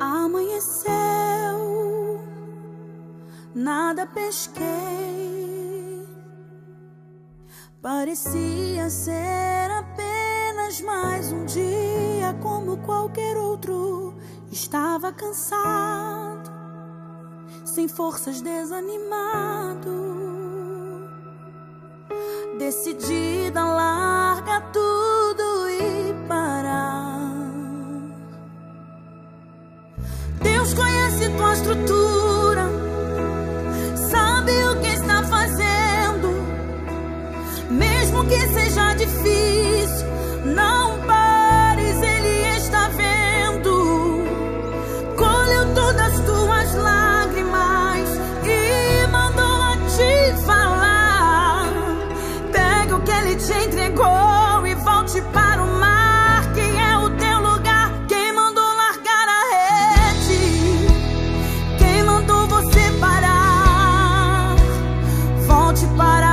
amanheceu, nada pesquei. Parecia ser apenas mais um dia como qualquer outro. Estava cansado, sem forças, desanimado. Decidida lá mesmo que seja difícil, não pares, Ele está vendo. Colheu todas as tuas lágrimas e mandou a te falar. Pega o que Ele te entregou e volte para o mar, que é o teu lugar. Quem mandou largar a rede? Quem mandou você parar? Volte para